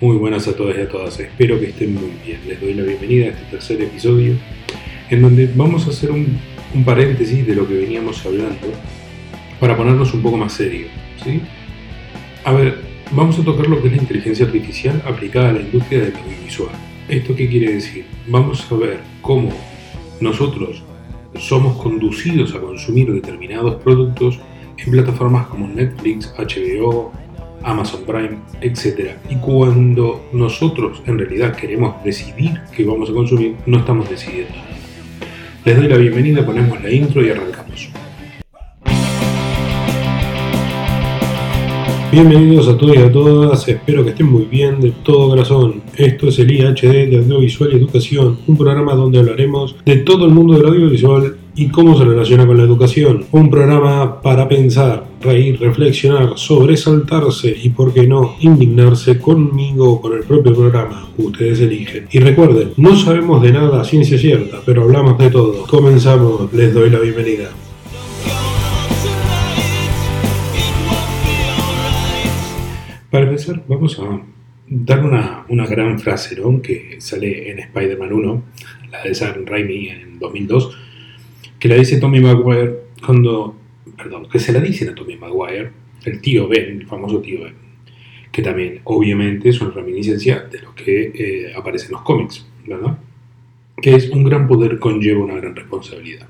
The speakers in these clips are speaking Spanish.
Muy buenas a todas y a todas, espero que estén muy bien. Les doy la bienvenida a este tercer episodio en donde vamos a hacer un, paréntesis de lo que veníamos hablando para ponernos un poco más serio. ¿sí? A ver, vamos a tocar lo que es la inteligencia artificial aplicada a la industria del audiovisual. ¿Esto qué quiere decir? Vamos a ver cómo nosotros somos conducidos a consumir determinados productos en plataformas como Netflix, HBO, Amazon Prime, etc. Y cuando nosotros en realidad queremos decidir qué vamos a consumir, no estamos decidiendo. Les doy la bienvenida, ponemos la intro y arrancamos. Bienvenidos a todos y a todas, espero que estén muy bien de todo corazón. Esto es el IHD de Audiovisual y Educación, un programa donde hablaremos de todo el mundo del audiovisual y cómo se relaciona con la educación. Un programa para pensar, reír, reflexionar, sobresaltarse y, por qué no, indignarse conmigo o con el propio programa. Ustedes eligen. Y recuerden, no sabemos de nada a ciencia cierta, pero hablamos de todo. Comenzamos, les doy la bienvenida. Para empezar, vamos a dar una, una gran frase que sale en Spider-Man 1, la de Sam Raimi en 2002, que la dice Tommy Maguire cuando, que se la dicen a Tommy Maguire, el tío Ben, el famoso tío Ben, que también obviamente es una reminiscencia de lo que eh, aparece en los cómics, ¿verdad? Que es un gran poder conlleva una gran responsabilidad.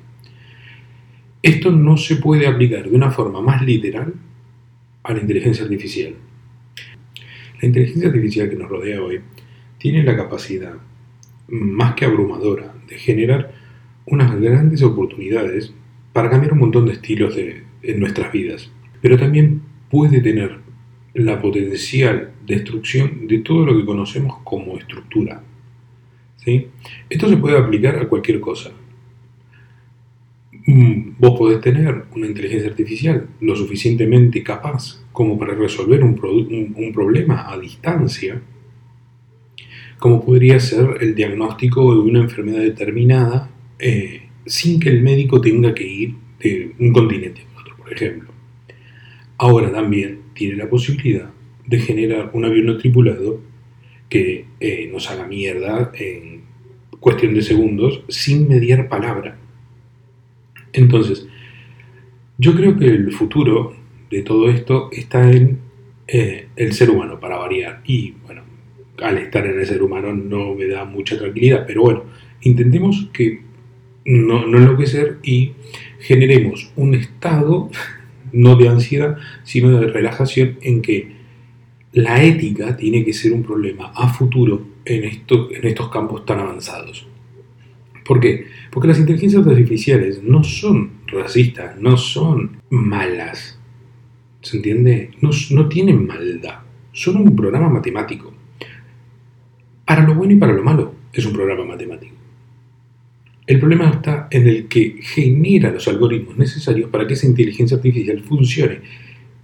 Esto no se puede aplicar de una forma más literal a la inteligencia artificial la inteligencia artificial que nos rodea hoy tiene la capacidad más que abrumadora de generar unas grandes oportunidades para cambiar un montón de estilos de, en nuestras vidas, pero también puede tener la potencial destrucción de todo lo que conocemos como estructura. ¿sí? Esto se puede aplicar a cualquier cosa. Mm, vos podés tener una inteligencia artificial lo suficientemente capaz como para resolver un, problema a distancia, como podría ser el diagnóstico de una enfermedad determinada eh, sin que el médico tenga que ir de un continente a otro, por ejemplo. Ahora también tiene la posibilidad de generar un avión no tripulado que eh, nos haga mierda en cuestión de segundos sin mediar palabra entonces, yo creo que el futuro de todo esto está en eh, el ser humano, para variar. Y bueno, al estar en el ser humano no me da mucha tranquilidad, pero bueno, intentemos que no, no enloquecer y generemos un estado no de ansiedad, sino de relajación en que la ética tiene que ser un problema a futuro en, en estos campos tan avanzados. ¿Por qué? Porque las inteligencias artificiales no son racistas, no son malas. ¿Se entiende? No, no tienen maldad. Son un programa matemático. Para lo bueno y para lo malo es un programa matemático. El problema está en el que genera los algoritmos necesarios para que esa inteligencia artificial funcione.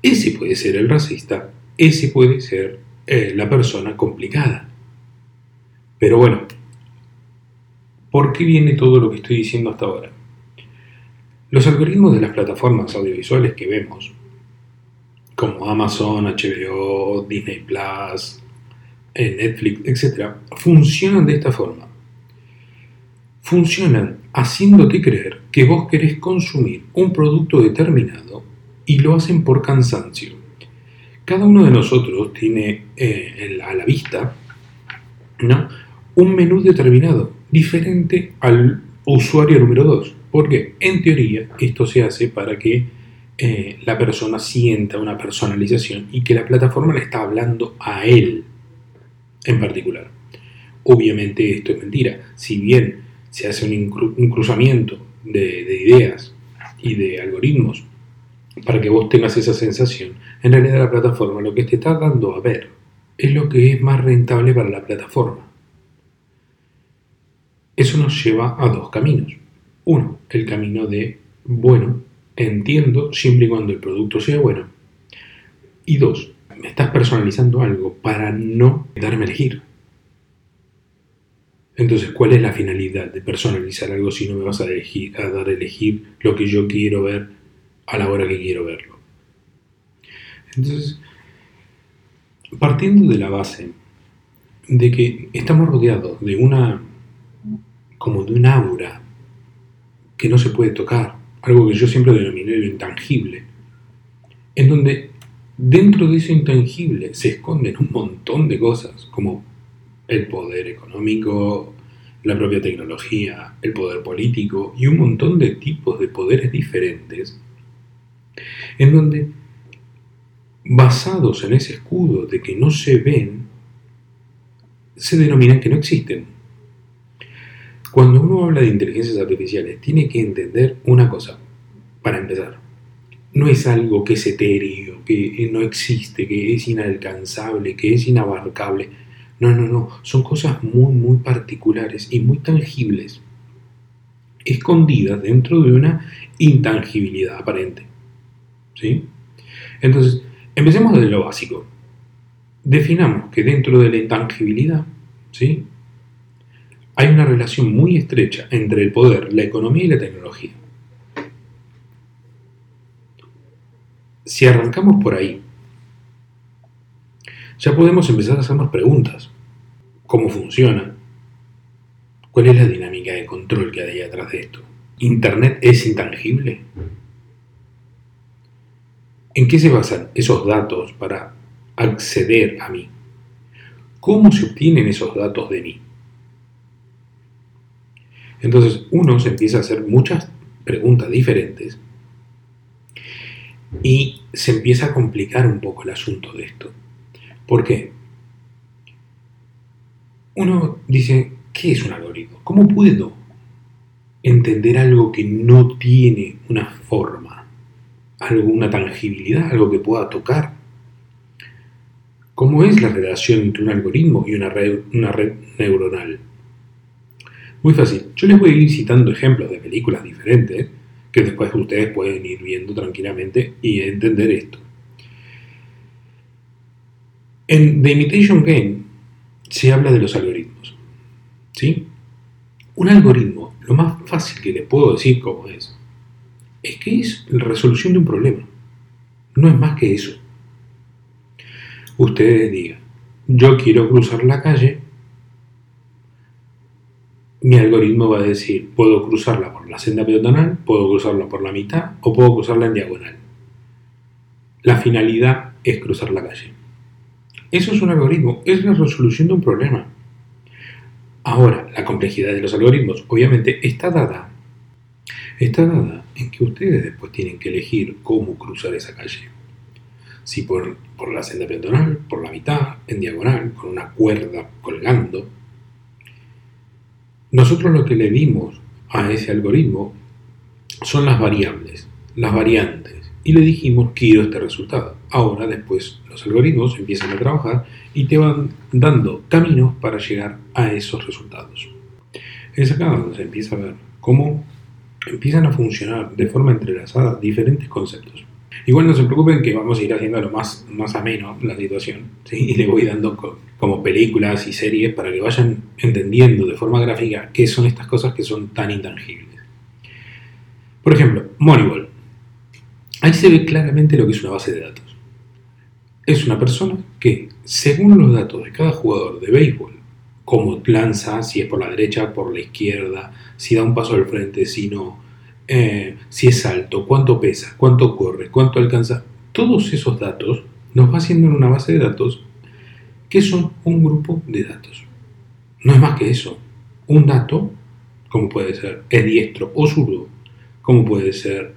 Ese puede ser el racista, ese puede ser eh, la persona complicada. Pero bueno, ¿Por qué viene todo lo que estoy diciendo hasta ahora? Los algoritmos de las plataformas audiovisuales que vemos, como Amazon, HBO, Disney Plus, eh, Netflix, etc., funcionan de esta forma. Funcionan haciéndote creer que vos querés consumir un producto determinado y lo hacen por cansancio. Cada uno de nosotros tiene eh, a la vista ¿no? un menú determinado diferente al usuario número 2. Porque en teoría esto se hace para que eh, la persona sienta una personalización y que la plataforma le está hablando a él en particular. Obviamente esto es mentira. Si bien se hace un, cruzamiento de, de ideas y de algoritmos para que vos tengas esa sensación, en realidad la plataforma lo que te está dando a ver es lo que es más rentable para la plataforma. Eso nos lleva a dos caminos. Uno, el camino de, bueno, entiendo siempre y cuando el producto sea bueno. Y dos, me estás personalizando algo para no darme elegir. Entonces, ¿cuál es la finalidad de personalizar algo si no me vas a, dar a elegir lo que yo quiero ver a la hora que quiero verlo? Entonces, partiendo de la base de que estamos rodeados de una, como de un aura que no se puede tocar, algo que yo siempre denominé lo intangible, en donde dentro de eso intangible se esconden un montón de cosas, como el poder económico, la propia tecnología, el poder político y un montón de tipos de poderes diferentes, en donde, basados en ese escudo de que no se ven, se denominan que no existen. Cuando uno habla de inteligencias artificiales, tiene que entender una cosa, para empezar. No es algo que es etéreo, que no existe, que es inalcanzable, que es inabarcable no, no, no. Son cosas muy, muy particulares y muy tangibles, escondidas dentro de una intangibilidad aparente. ¿Sí? Entonces, empecemos desde lo básico. Definamos que dentro de la intangibilidad, ¿sí? Hay una relación muy estrecha entre el poder, la economía y la tecnología. Si arrancamos por ahí, ya podemos empezar a hacernos preguntas. ¿Cómo funciona? ¿Cuál es la dinámica de control que hay atrás de esto? ¿Internet es intangible? ¿En qué se basan esos datos para acceder a mí? ¿Cómo se obtienen esos datos de mí? Entonces uno se empieza a hacer muchas preguntas diferentes y se empieza a complicar un poco el asunto de esto. ¿Por qué? Uno dice, ¿qué es un algoritmo? ¿Cómo puedo entender algo que no tiene una forma, algo, una tangibilidad, algo que pueda tocar? ¿Cómo es la relación entre un algoritmo y una red, una red neuronal? Muy fácil. Yo les voy a ir citando ejemplos de películas diferentes que después ustedes pueden ir viendo tranquilamente y entender esto. En The Imitation Game se habla de los algoritmos. ¿Sí? Un algoritmo, lo más fácil que le puedo decir cómo es, es que es la resolución de un problema. No es más que eso. Ustedes digan, yo quiero cruzar la calle, mi algoritmo va a decir, puedo cruzarla por la senda peatonal, puedo cruzarla por la mitad o puedo cruzarla en diagonal. La finalidad es cruzar la calle. Eso es un algoritmo, es la resolución de un problema. Ahora, la complejidad de los algoritmos obviamente está dada. Está dada en que ustedes después tienen que elegir cómo cruzar esa calle. Si por, por la senda peatonal, por la mitad, en diagonal, con una cuerda colgando. Nosotros lo que le dimos a ese algoritmo son las variables, las variantes y le dijimos quiero este resultado. Ahora después los algoritmos empiezan a trabajar y te van dando caminos para llegar a esos resultados. Es acá donde se empieza a ver cómo empiezan a funcionar de forma entrelazada diferentes conceptos. Igual no se preocupen que vamos a ir haciendo lo más, más ameno la situación y le voy dando como películas y series para que vayan entendiendo de forma gráfica qué son estas cosas que son tan intangibles. Por ejemplo, Moneyball Ahí se ve claramente lo que es una base de datos. Es una persona que, según los datos de cada jugador de béisbol, cómo lanza, si es por la derecha, por la izquierda, si da un paso al frente, si no, eh, si es alto, cuánto pesa, cuánto corre, cuánto alcanza, todos esos datos nos va haciendo en una base de datos que son un grupo de datos. No es más que eso. Un dato, como puede ser, es diestro o zurdo, como puede ser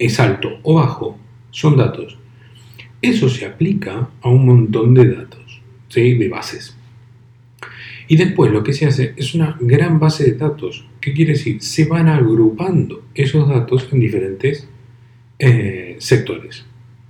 es alto o bajo, son datos. Eso se aplica a un montón de datos, de bases. Y después lo que se hace es una gran base de datos. ¿Qué quiere decir? Se van agrupando esos datos en diferentes eh, sectores.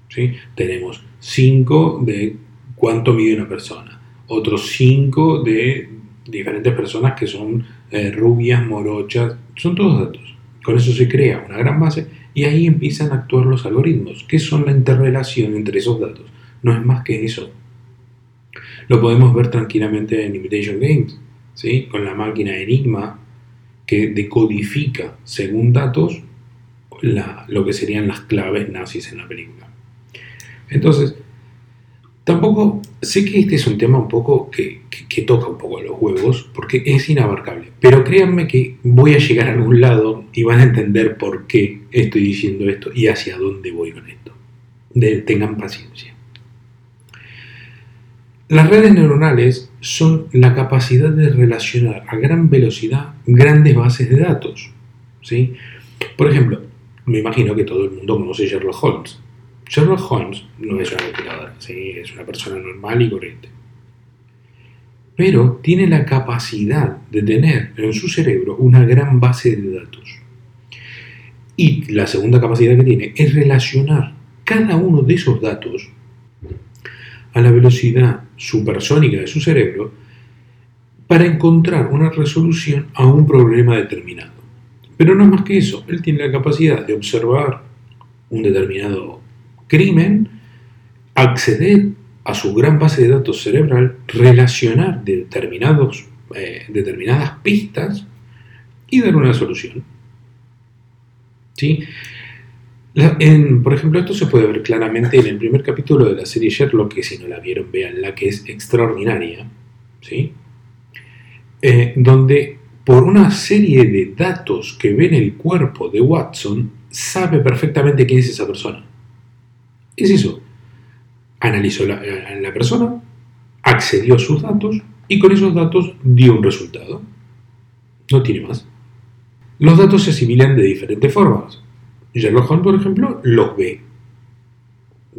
¿sí? Tenemos 5 de cuánto mide una persona, otros 5 de diferentes personas que son eh, rubias, morochas, son todos datos. Con eso se crea una gran base y ahí empiezan a actuar los algoritmos. ¿Qué son la interrelación entre esos datos? No es más que eso. Lo podemos ver tranquilamente en Imitation Games, ¿sí? con la máquina Enigma que decodifica según datos lo que serían las claves nazis en la película. Entonces, Tampoco, sé que este es un tema un poco que, toca un poco los huevos, porque es inabarcable, pero créanme que voy a llegar a algún lado y van a entender por qué estoy diciendo esto y hacia dónde voy con esto. tengan paciencia. Las redes neuronales son la capacidad de relacionar a gran velocidad grandes bases de datos. ¿sí? Por ejemplo, me imagino que todo el mundo conoce Sherlock Holmes. Sherlock Holmes no es una computadora, ¿sí? es una persona normal y corriente. Pero tiene la capacidad de tener en su cerebro una gran base de datos. Y la segunda capacidad que tiene es relacionar cada uno de esos datos a la velocidad supersónica de su cerebro para encontrar una resolución a un problema determinado. Pero no más que eso, él tiene la capacidad de observar un determinado crimen, acceder a su gran base de datos cerebral, relacionar determinados, eh, determinadas pistas y dar una solución. ¿Sí? por ejemplo, esto se puede ver claramente en el primer capítulo de la serie Sherlock, que si no la vieron, vean la que es extraordinaria, ¿sí? Eh, donde por una serie de datos que ve en el cuerpo de Watson, sabe perfectamente quién es esa persona. Es eso. Analizó la, la persona, accedió a sus datos y con esos datos dio un resultado. No tiene más. Los datos se asimilan de diferentes formas. Sherlock Holmes, por ejemplo, los ve.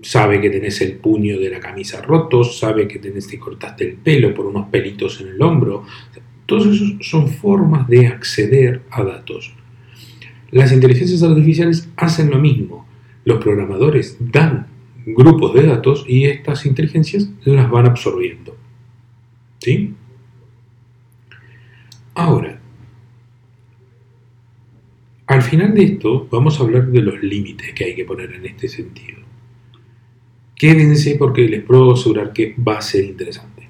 Sabe que tenés el puño de la camisa roto, sabe que tenés que cortaste el pelo por unos pelitos en el hombro. Todos esos son formas de acceder a datos. Las inteligencias artificiales hacen lo mismo. Los programadores dan grupos de datos y estas inteligencias las van absorbiendo. ¿Sí? Ahora, al final de esto vamos a hablar de los límites que hay que poner en este sentido. Quédense porque les puedo asegurar que va a ser interesante.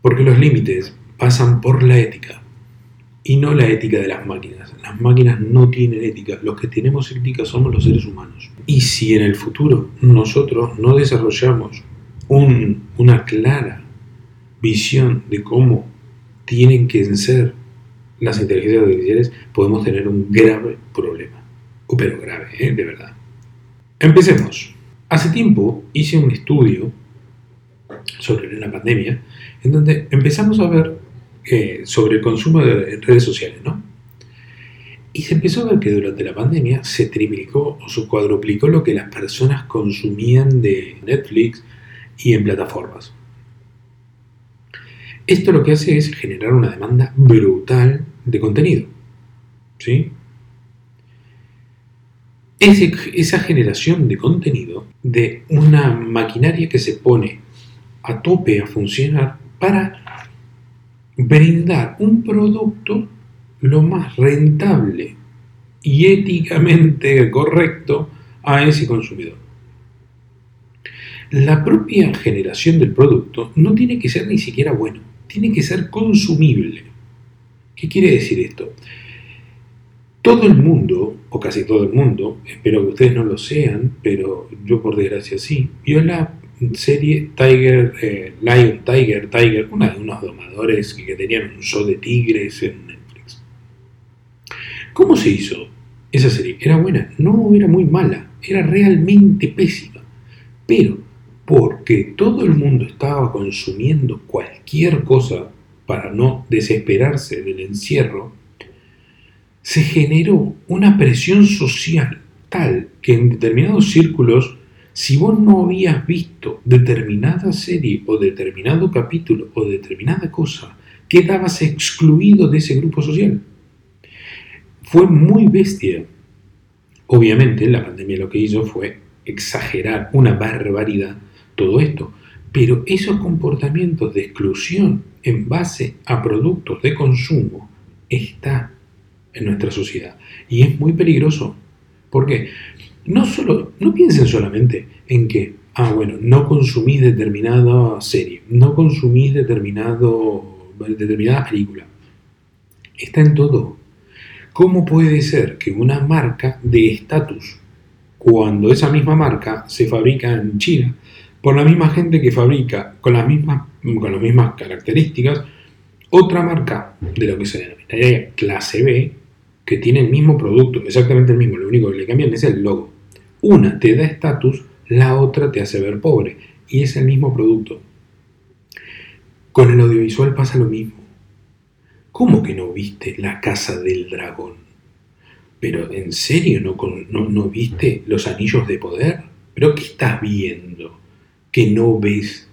Porque los límites pasan por la ética y no la ética de las máquinas. Las máquinas no tienen ética, los que tenemos ética somos los seres humanos. Y si en el futuro nosotros no desarrollamos una clara visión de cómo tienen que ser las inteligencias artificiales, podemos tener un grave problema. Pero grave, ¿eh? de verdad. Empecemos. Hace tiempo hice un estudio sobre la pandemia, en donde empezamos a ver eh, sobre el consumo de redes sociales, ¿no? Y se empezó a ver que durante la pandemia se triplicó o se cuadruplicó lo que las personas consumían de Netflix y en plataformas. Esto lo que hace es generar una demanda brutal de contenido. ¿Sí? esa generación de contenido de una maquinaria que se pone a tope a funcionar para brindar un producto lo más rentable y éticamente correcto a ese consumidor. La propia generación del producto no tiene que ser ni siquiera bueno, tiene que ser consumible. ¿Qué quiere decir esto? Todo el mundo, o casi todo el mundo, espero que ustedes no lo sean, pero yo por desgracia sí, vio la serie Tiger, eh, Lion Tiger, Tiger, una de unos domadores que, tenían un show de tigres en Netflix. ¿Cómo se hizo esa serie? ¿Era buena? No, era muy mala, era realmente pésima. Pero porque todo el mundo estaba consumiendo cualquier cosa para no desesperarse del encierro, se generó una presión social tal que en determinados círculos, si vos no habías visto determinada serie o determinado capítulo o determinada cosa, quedabas excluido de ese grupo social. Fue muy bestia. Obviamente la pandemia lo que hizo fue exagerar una barbaridad todo esto, pero esos comportamientos de exclusión en base a productos de consumo está en nuestra sociedad y es muy peligroso. porque No, solo, no piensen solamente en que, ah, bueno, no consumís determinada serie, no consumís determinado, determinada película. Está en todo. ¿Cómo puede ser que una marca de estatus cuando esa misma marca se fabrica en China por la misma gente que fabrica con las mismas, con las mismas características otra marca de lo que se denomina clase B que tiene el mismo producto, exactamente el mismo, lo único que le cambian es el logo. Una te da estatus, la otra te hace ver pobre y es el mismo producto. Con el audiovisual pasa lo mismo. ¿Cómo que no viste la casa del dragón? ¿Pero en serio no, viste los anillos de poder? ¿Pero qué estás viendo? Que no ves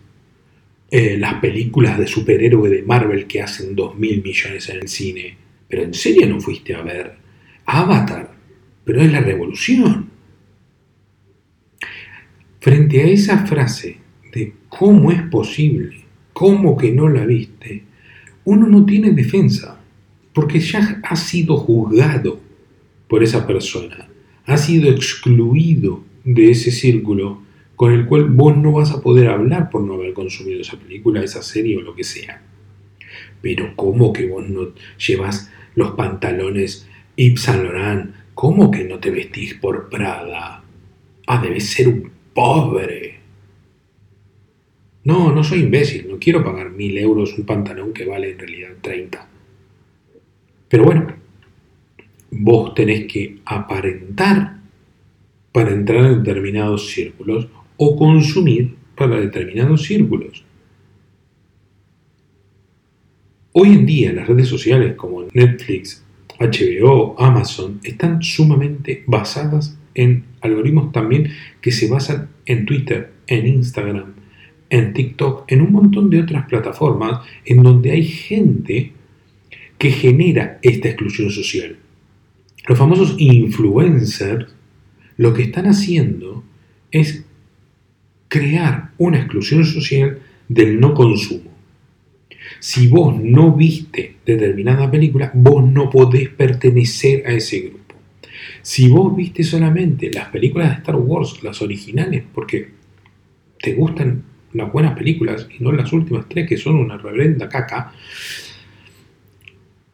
eh, las películas de superhéroe de Marvel que hacen dos mil millones en el cine. ¿Pero en serio no fuiste a ver Avatar? Pero es la revolución. Frente a esa frase de cómo es posible, cómo que no la viste, uno no tiene defensa, porque ya ha sido juzgado por esa persona, ha sido excluido de ese círculo con el cual vos no vas a poder hablar por no haber consumido esa película, esa serie o lo que sea. Pero ¿cómo que vos no llevas los pantalones Yves Saint Laurent? ¿Cómo que no te vestís por Prada? Ah, debes ser un pobre. No, no soy imbécil, no quiero pagar mil euros un pantalón que vale en realidad 30. Pero bueno, vos tenés que aparentar para entrar en determinados círculos o consumir para determinados círculos. Hoy en día las redes sociales como Netflix, HBO, Amazon están sumamente basadas en algoritmos también que se basan en Twitter, en Instagram, en TikTok, en un montón de otras plataformas en donde hay gente que genera esta exclusión social. Los famosos influencers lo que están haciendo es crear una exclusión social del no consumo. Si vos no viste determinada película, vos no podés pertenecer a ese grupo. Si vos viste solamente las películas de Star Wars, las originales, porque te gustan las buenas películas y no las últimas tres que son una reverenda caca,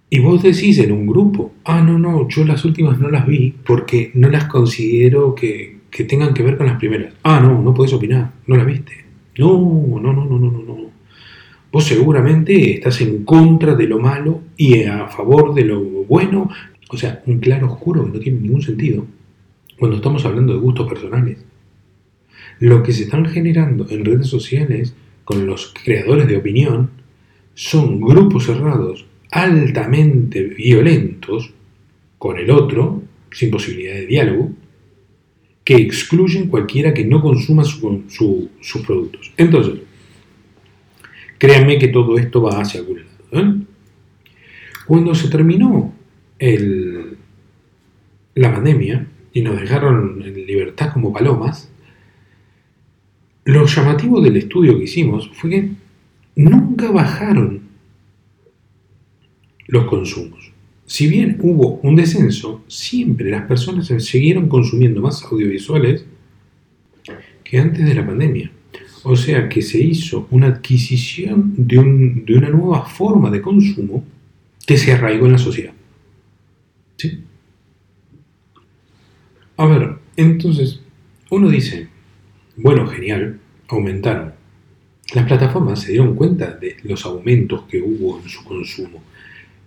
y vos decís en un grupo, ah, no, no, yo las últimas no las vi porque no las considero que, que tengan que ver con las primeras. Ah, no, no puedes opinar, no la viste. No, no, no, no, no, no, no. Vos seguramente estás en contra de lo malo y a favor de lo bueno. O sea, un claro oscuro que no tiene ningún sentido cuando estamos hablando de gustos personales. Lo que se están generando en redes sociales con los creadores de opinión son grupos cerrados altamente violentos con el otro, sin posibilidad de diálogo, que excluyen cualquiera que no consuma sus productos. Entonces, créanme que todo esto va hacia algún lado. ¿eh? Cuando se terminó la pandemia y nos dejaron en libertad como palomas, lo llamativo del estudio que hicimos fue que nunca bajaron los consumos si bien hubo un descenso, siempre las personas siguieron consumiendo más audiovisuales que antes de la pandemia. O sea que se hizo una adquisición de, una nueva forma de consumo que se arraigó en la sociedad. A ver, entonces, uno dice, bueno, genial, aumentaron. Las plataformas se dieron cuenta de los aumentos que hubo en su consumo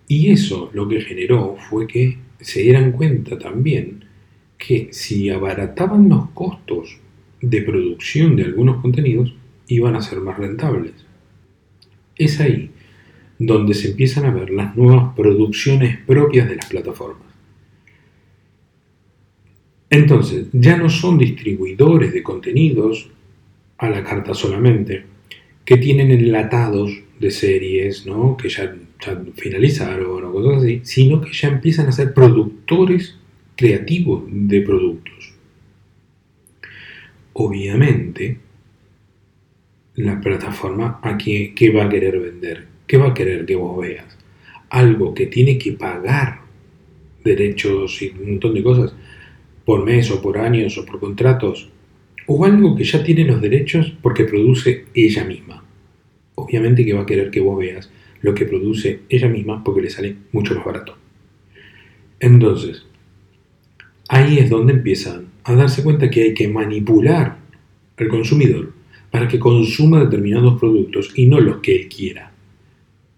y eso lo que generó fue que se dieran cuenta también que si abarataban los costos de producción de algunos contenidos, iban a ser más rentables. Es ahí donde se empiezan a ver las nuevas producciones propias de las plataformas. Entonces, ya no son distribuidores de contenidos a la carta solamente, que tienen enlatados de series, ¿no? que ya finalizaron o cosas así, sino que ya empiezan a ser productores creativos de productos. Obviamente, la plataforma a qué, va a querer vender, qué va a querer que vos veas. Algo que tiene que pagar derechos y un montón de cosas por mes o por años o por contratos, o algo que ya tiene los derechos porque produce ella misma. Obviamente que va a querer que vos veas lo que produce ella misma porque le sale mucho más barato. Entonces, ahí es donde empiezan a darse cuenta que hay que manipular al consumidor para que consuma determinados productos y no los que él quiera.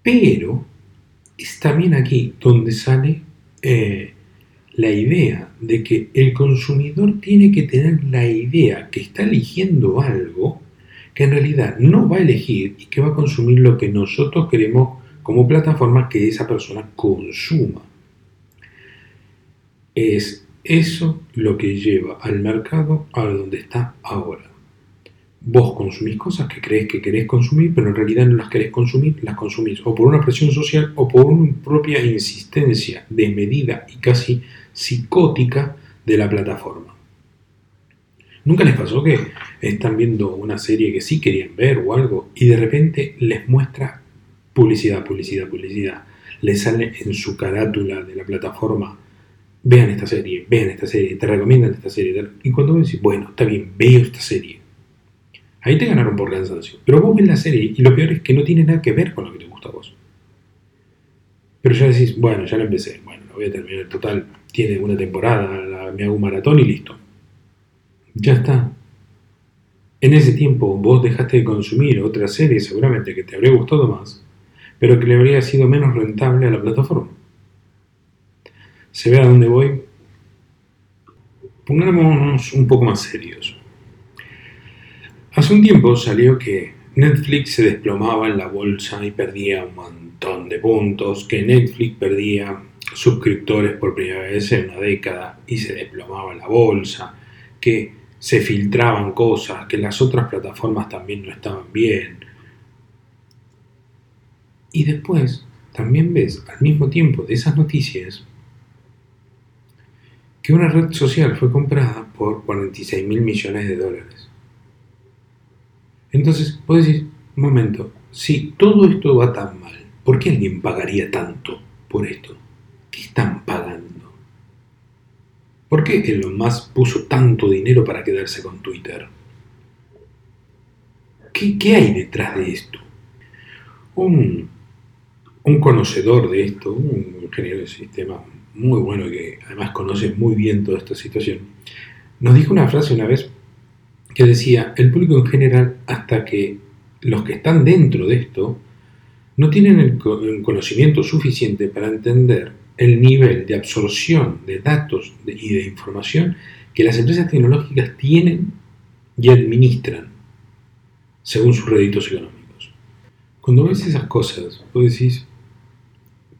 Pero es también aquí donde sale eh, la idea de que el consumidor tiene que tener la idea que está eligiendo algo que en realidad no va a elegir y que va a consumir lo que nosotros queremos como plataforma que esa persona consuma. Es eso lo que lleva al mercado a donde está ahora. Vos consumís cosas que crees que querés consumir, pero en realidad no las querés consumir, las consumís o por una presión social o por una propia insistencia desmedida y casi psicótica de la plataforma. ¿Nunca les pasó que están viendo una serie que sí querían ver o algo y de repente les muestra publicidad, publicidad, publicidad? Les sale en su carátula de la plataforma vean esta serie, vean esta serie, te recomiendan esta serie. Y cuando vos decís, bueno, está bien, veo esta serie. Ahí te ganaron por cansancio. Pero vos ves la serie y lo peor es que no tiene nada que ver con lo que te gusta a vos. Pero ya decís, bueno, ya la empecé, bueno, lo voy a terminar. Total, tiene una temporada, me hago un maratón y listo. Ya está. En ese tiempo vos dejaste de consumir otra serie seguramente que te habría gustado más, pero que le habría sido menos rentable a la plataforma. ¿Se ve a dónde voy? Pongámonos un poco más serios. Hace un tiempo salió que Netflix se desplomaba en la bolsa y perdía un montón de puntos, que Netflix perdía suscriptores por primera vez en una década y se desplomaba en la bolsa, que se filtraban cosas, que las otras plataformas también no estaban bien. Y después también ves al mismo tiempo de esas noticias que una red social fue comprada por 46 mil millones de dólares. Entonces, vos decir, un momento, si todo esto va tan mal, ¿por qué alguien pagaría tanto por esto? ¿Qué están pagando? ¿Por qué Elon Musk puso tanto dinero para quedarse con Twitter? ¿Qué, hay detrás de esto? Un, un conocedor de esto, un ingeniero de sistemas muy bueno que además conoce muy bien toda esta situación, nos dijo una frase una vez que decía, el público en general, hasta que los que están dentro de esto, no tienen el conocimiento suficiente para entender el nivel de absorción de datos y de información que las empresas tecnológicas tienen y administran según sus réditos económicos. Cuando ves esas cosas, vos decís,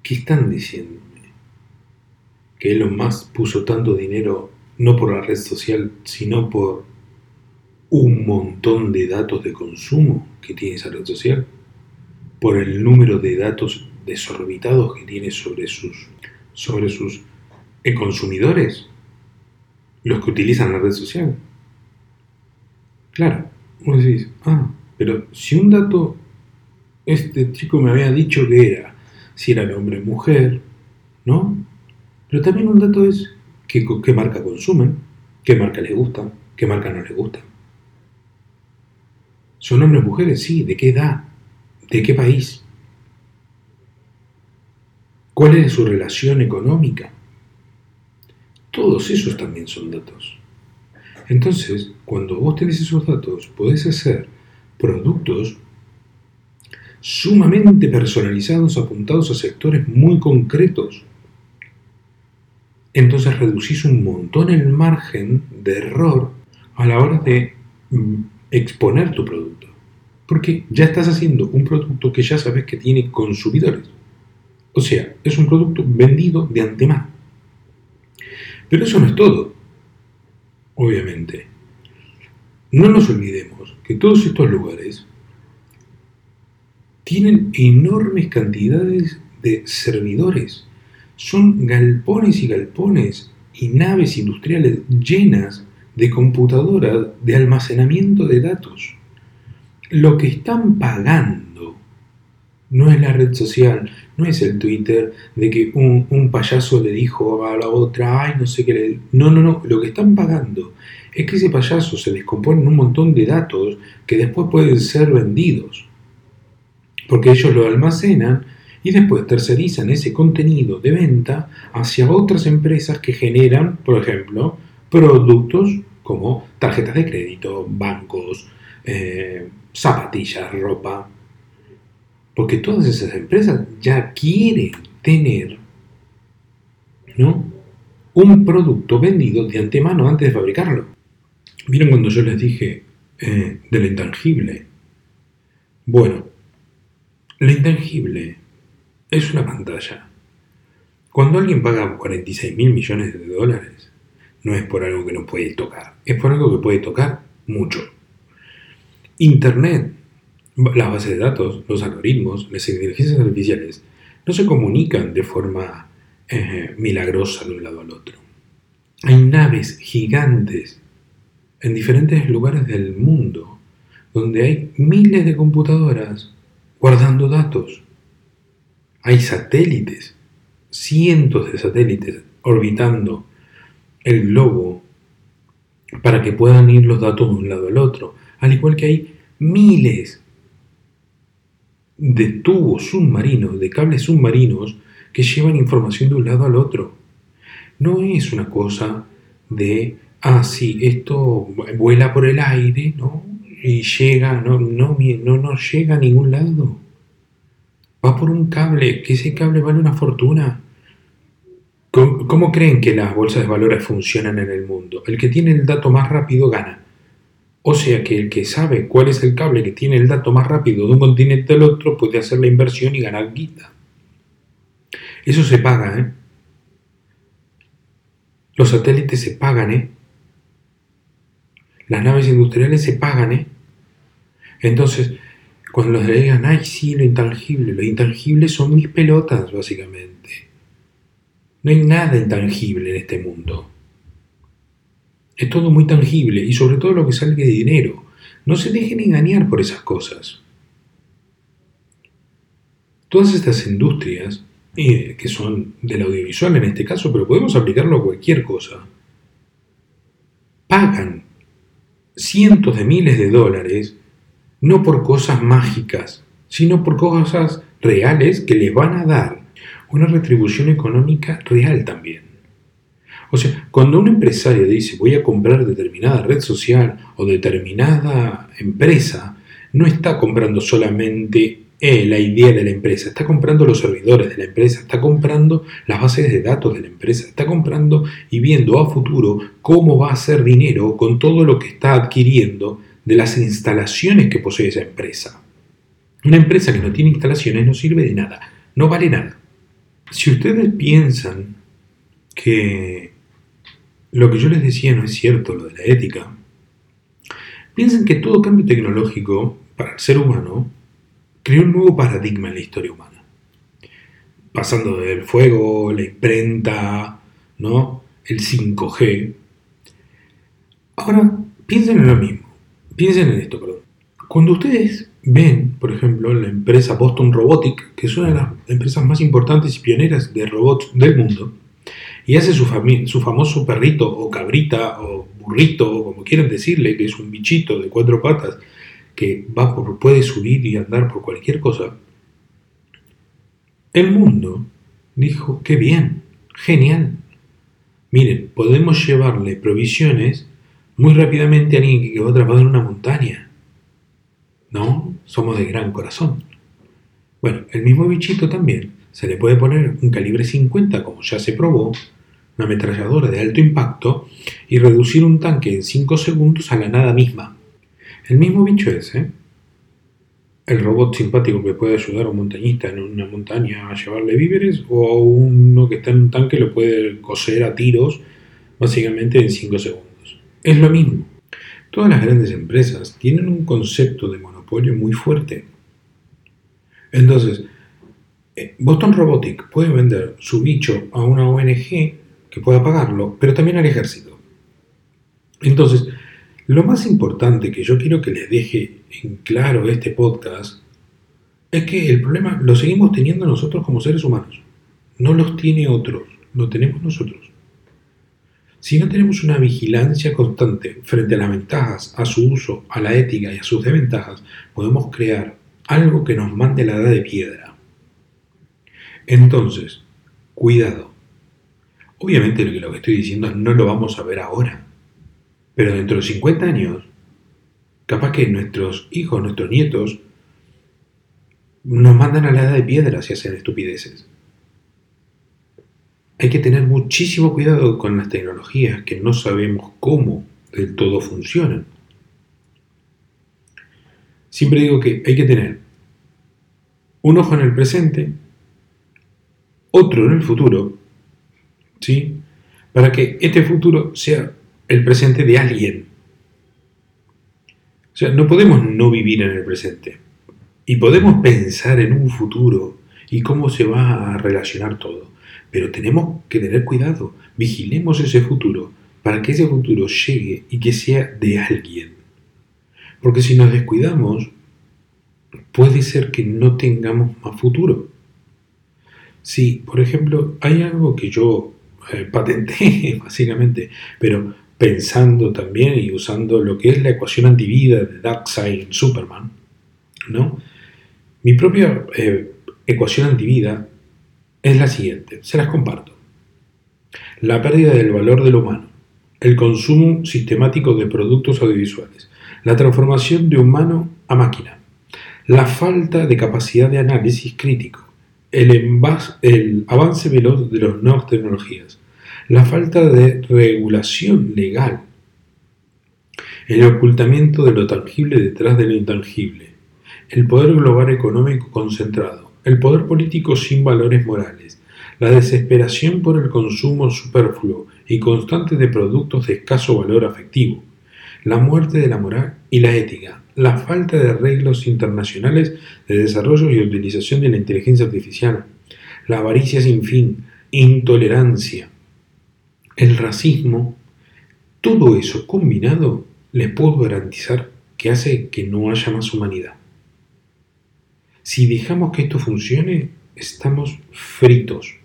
¿qué están diciendo? que Elon Musk puso tanto dinero no por la red social, sino por un montón de datos de consumo que tiene esa red social, por el número de datos desorbitados que tiene sobre sus, sobre sus consumidores, los que utilizan la red social. Claro, vos decís, ah, pero si un dato, este chico me había dicho que era, si era hombre o mujer, ¿no? Pero también un dato es qué, qué marca consumen, qué marca les gusta, qué marca no les gusta. ¿Son hombres mujeres? Sí. ¿De qué edad? ¿De qué país? ¿Cuál es su relación económica? Todos esos también son datos. Entonces, cuando vos tenés esos datos, podés hacer productos sumamente personalizados, apuntados a sectores muy concretos entonces reducís un montón el margen de error a la hora de exponer tu producto. Porque ya estás haciendo un producto que ya sabes que tiene consumidores. O sea, es un producto vendido de antemano. Pero eso no es todo, obviamente. No nos olvidemos que todos estos lugares tienen enormes cantidades de servidores son galpones y galpones y naves industriales llenas de computadoras de almacenamiento de datos. Lo que están pagando no es la red social, no es el Twitter de que un, payaso le dijo a la otra, ay, no sé qué le... No, no, no, lo que están pagando es que ese payaso se descompone en un montón de datos que después pueden ser vendidos. Porque ellos lo almacenan y después tercerizan ese contenido de venta hacia otras empresas que generan, por ejemplo, productos como tarjetas de crédito, bancos, eh, zapatillas, ropa. Porque todas esas empresas ya quieren tener ¿no? un producto vendido de antemano antes de fabricarlo. ¿Vieron cuando yo les dije eh, de lo intangible? Bueno, lo intangible es una pantalla. Cuando alguien paga 46 mil millones de dólares, no es por algo que no puede tocar, es por algo que puede tocar mucho. Internet, las bases de datos, los algoritmos, las inteligencias artificiales, no se comunican de forma eh, milagrosa de un lado al otro. Hay naves gigantes en diferentes lugares del mundo donde hay miles de computadoras guardando datos. Hay satélites, cientos de satélites orbitando el globo para que puedan ir los datos de un lado al otro. Al igual que hay miles de tubos submarinos, de cables submarinos que llevan información de un lado al otro. No es una cosa de, ah, sí, esto vuela por el aire, ¿no? Y llega, no, no, no, no llega a ningún lado. Va por un cable, que ese cable vale una fortuna. ¿Cómo, creen que las bolsas de valores funcionan en el mundo? El que tiene el dato más rápido gana. O sea que el que sabe cuál es el cable que tiene el dato más rápido de un continente al otro puede hacer la inversión y ganar guita. Eso se paga, ¿eh? Los satélites se pagan, ¿eh? Las naves industriales se pagan, ¿eh? Entonces, cuando los digan, ay, sí, lo intangible, lo intangible son mis pelotas, básicamente. No hay nada intangible en este mundo. Es todo muy tangible y sobre todo lo que salga de dinero. No se dejen engañar por esas cosas. Todas estas industrias, eh, que son del audiovisual en este caso, pero podemos aplicarlo a cualquier cosa, pagan cientos de miles de dólares no por cosas mágicas, sino por cosas reales que les van a dar una retribución económica real también. O sea, cuando un empresario dice voy a comprar determinada red social o determinada empresa, no está comprando solamente eh, la idea de la empresa, está comprando los servidores de la empresa, está comprando las bases de datos de la empresa, está comprando y viendo a futuro cómo va a hacer dinero con todo lo que está adquiriendo de las instalaciones que posee esa empresa. Una empresa que no tiene instalaciones no sirve de nada, no vale nada. Si ustedes piensan que lo que yo les decía no es cierto, lo de la ética, piensen que todo cambio tecnológico para el ser humano creó un nuevo paradigma en la historia humana. Pasando del fuego, la imprenta, ¿no? el 5G. Ahora, piensen en lo mismo. Piensen en esto, perdón. Cuando ustedes ven, por ejemplo, la empresa Boston Robotic, que es una de las empresas más importantes y pioneras de robots del mundo, y hace su, famoso perrito o cabrita o burrito, o como quieran decirle, que es un bichito de cuatro patas que puede subir y andar por cualquier cosa, el mundo dijo, qué bien, genial. Miren, podemos llevarle provisiones muy rápidamente a alguien que va atrapado en una montaña. ¿No? Somos de gran corazón. Bueno, el mismo bichito también se le puede poner un calibre 50, como ya se probó, una ametralladora de alto impacto, y reducir un tanque en 5 segundos a la nada misma. El mismo bicho ese, el robot simpático que puede ayudar a un montañista en una montaña a llevarle víveres, o uno que está en un tanque lo puede coser a tiros básicamente en 5 segundos. Es lo mismo. Todas las grandes empresas tienen un concepto de monopolio muy fuerte. Entonces, eh, Boston Robotic puede vender su bicho a una ONG que pueda pagarlo, pero también al ejército. Entonces, lo más importante que yo quiero que les deje en claro este podcast es que el problema lo seguimos teniendo nosotros como seres humanos. No los tiene otros, lo tenemos nosotros. Si no tenemos una vigilancia constante frente a las ventajas, a su uso, a la ética y a sus desventajas, podemos crear algo que nos mande la edad de piedra. Entonces, cuidado. Obviamente lo que estoy diciendo no lo vamos a ver ahora, pero dentro de 50 años, capaz que nuestros hijos, nuestros nietos, nos mandan a la edad de piedra si hacen estupideces. Hay que tener muchísimo cuidado con las tecnologías que no sabemos cómo del todo funcionan. Siempre digo que hay que tener un ojo en el presente, otro en el futuro, ¿sí? Para que este futuro sea el presente de alguien. O sea, no podemos no vivir en el presente. Y podemos pensar en un futuro y cómo se va a relacionar todo. Pero tenemos que tener cuidado. Vigilemos ese futuro para que ese futuro llegue y que sea de alguien. Porque si nos descuidamos, puede ser que no tengamos más futuro. Si, por ejemplo, hay algo que yo eh, patenté, básicamente, pero pensando también y usando lo que es la ecuación antivida de Darkseid en Superman, ¿no? Mi propia eh, ecuación antivida es la siguiente, se las comparto. La pérdida del valor del humano, el consumo sistemático de productos audiovisuales, la transformación de humano a máquina, la falta de capacidad de análisis crítico, el, el avance veloz de las nuevas tecnologías, la falta de regulación legal, el ocultamiento de lo tangible detrás de lo intangible, el poder global económico concentrado, el poder político sin valores morales, la desesperación por el consumo superfluo y constante de productos de escaso valor afectivo, la muerte de la moral y la ética, la falta de arreglos internacionales de desarrollo y utilización de la inteligencia artificial, la avaricia sin fin, intolerancia, el racismo, todo eso combinado les puedo garantizar que hace que no haya más humanidad. Si dejamos que esto funcione, estamos fritos.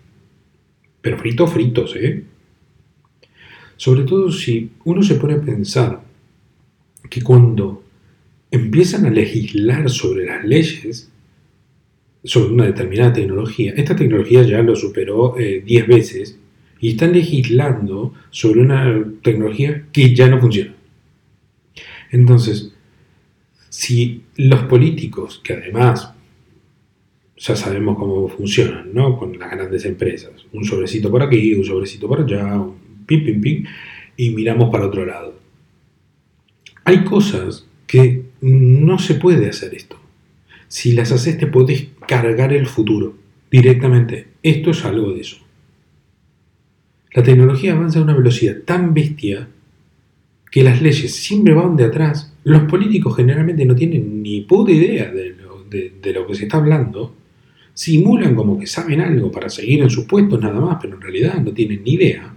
Pero fritos, fritos, ¿eh? Sobre todo si uno se pone a pensar que cuando empiezan a legislar sobre las leyes, sobre una determinada tecnología, esta tecnología ya lo superó 10 eh, veces y están legislando sobre una tecnología que ya no funciona. Entonces, si los políticos, que además ya sabemos cómo funcionan, ¿no? Con las grandes empresas, un sobrecito por aquí, un sobrecito por allá, pim, pim, pim, y miramos para otro lado. Hay cosas que no se puede hacer esto. Si las haces te puedes cargar el futuro directamente. Esto es algo de eso. La tecnología avanza a una velocidad tan bestia que las leyes siempre van de atrás. Los políticos generalmente no tienen ni puta idea de lo, de lo que se está hablando. Simulan como que saben algo para seguir en sus puestos nada más, pero en realidad no tienen ni idea.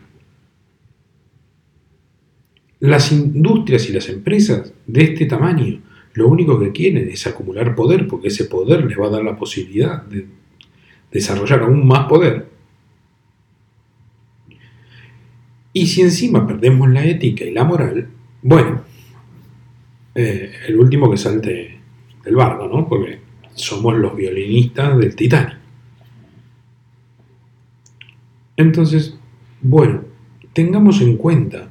Las industrias y las empresas de este tamaño lo único que quieren es acumular poder porque ese poder les va a dar la posibilidad de desarrollar aún más poder. Y si encima perdemos la ética y la moral, bueno, eh, el último que salte del barco, ¿no? Porque somos los violinistas del Titanic. Entonces, bueno, tengamos en cuenta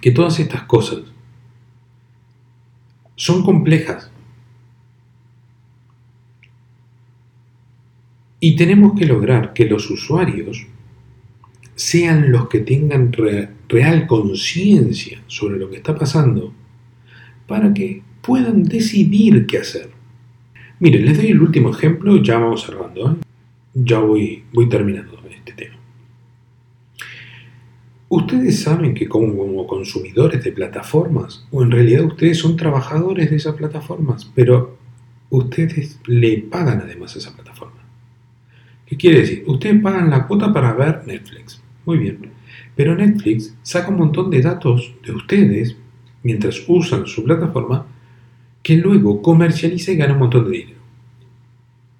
que todas estas cosas son complejas. Y tenemos que lograr que los usuarios sean los que tengan real conciencia sobre lo que está pasando para que puedan decidir qué hacer. Miren, les doy el último ejemplo ya vamos cerrando. ¿eh? Ya voy, voy terminando este tema. Ustedes saben que como, consumidores de plataformas, o en realidad ustedes son trabajadores de esas plataformas, pero ustedes le pagan además a esa plataforma. ¿Qué quiere decir? Ustedes pagan la cuota para ver Netflix. Muy bien. Pero Netflix saca un montón de datos de ustedes mientras usan su plataforma que luego comercializa y gana un montón de dinero.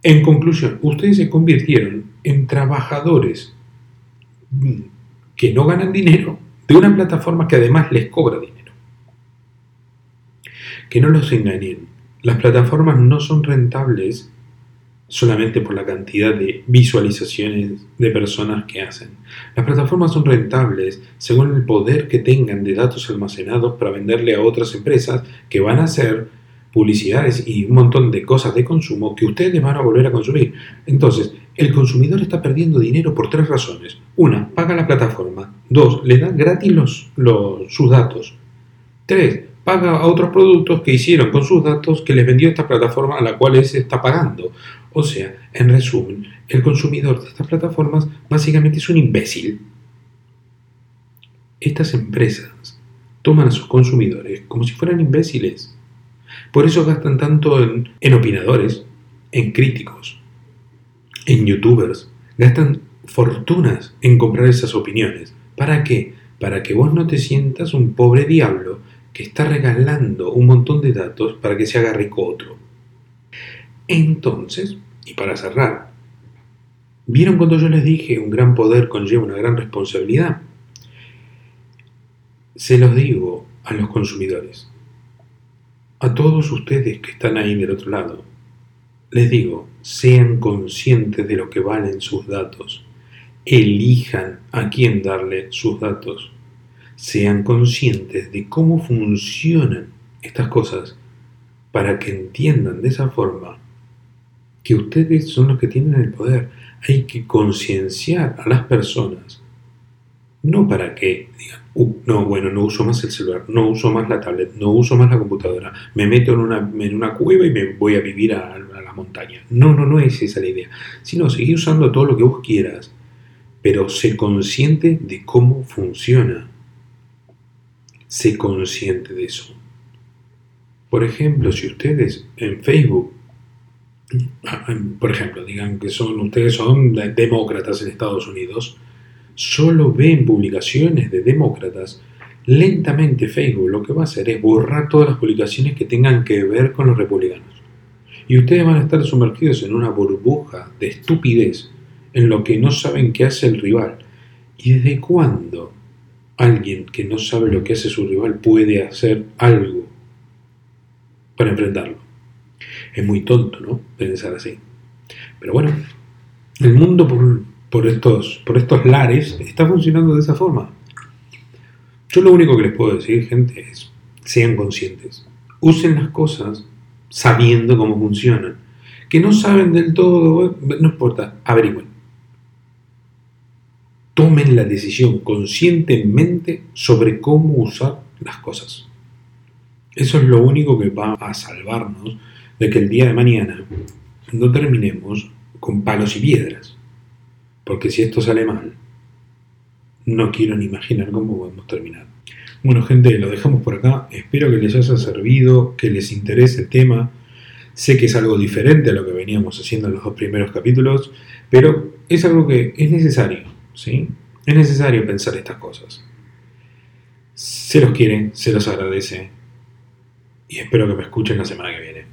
En conclusión, ustedes se convirtieron en trabajadores que no ganan dinero de una plataforma que además les cobra dinero. Que no los engañen. Las plataformas no son rentables solamente por la cantidad de visualizaciones de personas que hacen. Las plataformas son rentables según el poder que tengan de datos almacenados para venderle a otras empresas que van a hacer publicidades y un montón de cosas de consumo que ustedes van a volver a consumir. Entonces, el consumidor está perdiendo dinero por tres razones. Una, paga la plataforma. Dos, le da gratis sus datos. Tres, paga a otros productos que hicieron con sus datos que les vendió esta plataforma a la cual se está pagando. O sea, en resumen, el consumidor de estas plataformas básicamente es un imbécil. Estas empresas toman a sus consumidores como si fueran imbéciles. Por eso gastan tanto en, en opinadores, en críticos, en youtubers. Gastan fortunas en comprar esas opiniones. ¿Para qué? Para que vos no te sientas un pobre diablo que está regalando un montón de datos para que se haga rico otro. Entonces, y para cerrar, ¿vieron cuando yo les dije un gran poder conlleva una gran responsabilidad? Se los digo a los consumidores, a todos ustedes que están ahí del otro lado, les digo, sean conscientes de lo que valen sus datos, elijan a quién darle sus datos, sean conscientes de cómo funcionan estas cosas para que entiendan de esa forma que ustedes son los que tienen el poder. Hay que concienciar a las personas, no para que digan, uh, no, bueno, no uso más el celular, no uso más la tablet, no uso más la computadora, me meto en una, en una cueva y me voy a vivir a, la montaña. No, no, no es esa la idea, sino seguir usando todo lo que vos quieras, pero sé consciente de cómo funciona. Sé consciente de eso. Por ejemplo, si ustedes en Facebook por ejemplo, digan que son ustedes son demócratas en Estados Unidos, solo ven publicaciones de demócratas, lentamente Facebook lo que va a hacer es borrar todas las publicaciones que tengan que ver con los republicanos. Y ustedes van a estar sumergidos en una burbuja de estupidez en lo que no saben qué hace el rival. ¿Y desde cuándo alguien que no sabe lo que hace su rival puede hacer algo para enfrentarlo? Es muy tonto, ¿no? Pensar así. Pero bueno, el mundo por, estos, por estos lares está funcionando de esa forma. Yo lo único que les puedo decir, gente, es sean conscientes. Usen las cosas sabiendo cómo funcionan. Que no saben del todo, no importa, averigüen. Tomen la decisión conscientemente sobre cómo usar las cosas. Eso es lo único que va a salvarnos de que el día de mañana no terminemos con palos y piedras. Porque si esto sale mal, no quiero ni imaginar cómo podemos terminar. Bueno, gente, lo dejamos por acá. Espero que les haya servido, que les interese el tema. Sé que es algo diferente a lo que veníamos haciendo en los dos primeros capítulos, pero es algo que es necesario, ¿sí? Es necesario pensar estas cosas. Se los quiere, se los agradece y espero que me escuchen la semana que viene.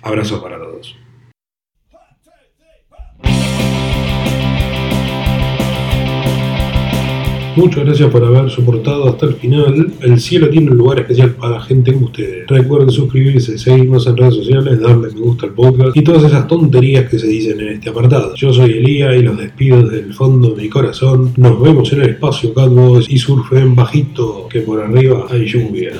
Abrazo para todos. Muchas gracias por haber soportado hasta el final. El cielo tiene un lugar especial para gente como ustedes. Recuerden suscribirse, seguirnos en redes sociales, darle me gusta al podcast y todas esas tonterías que se dicen en este apartado. Yo soy Elía y los despido desde el fondo de mi corazón. Nos vemos en el espacio, Catboys, y surfen bajito, que por arriba hay lluvia.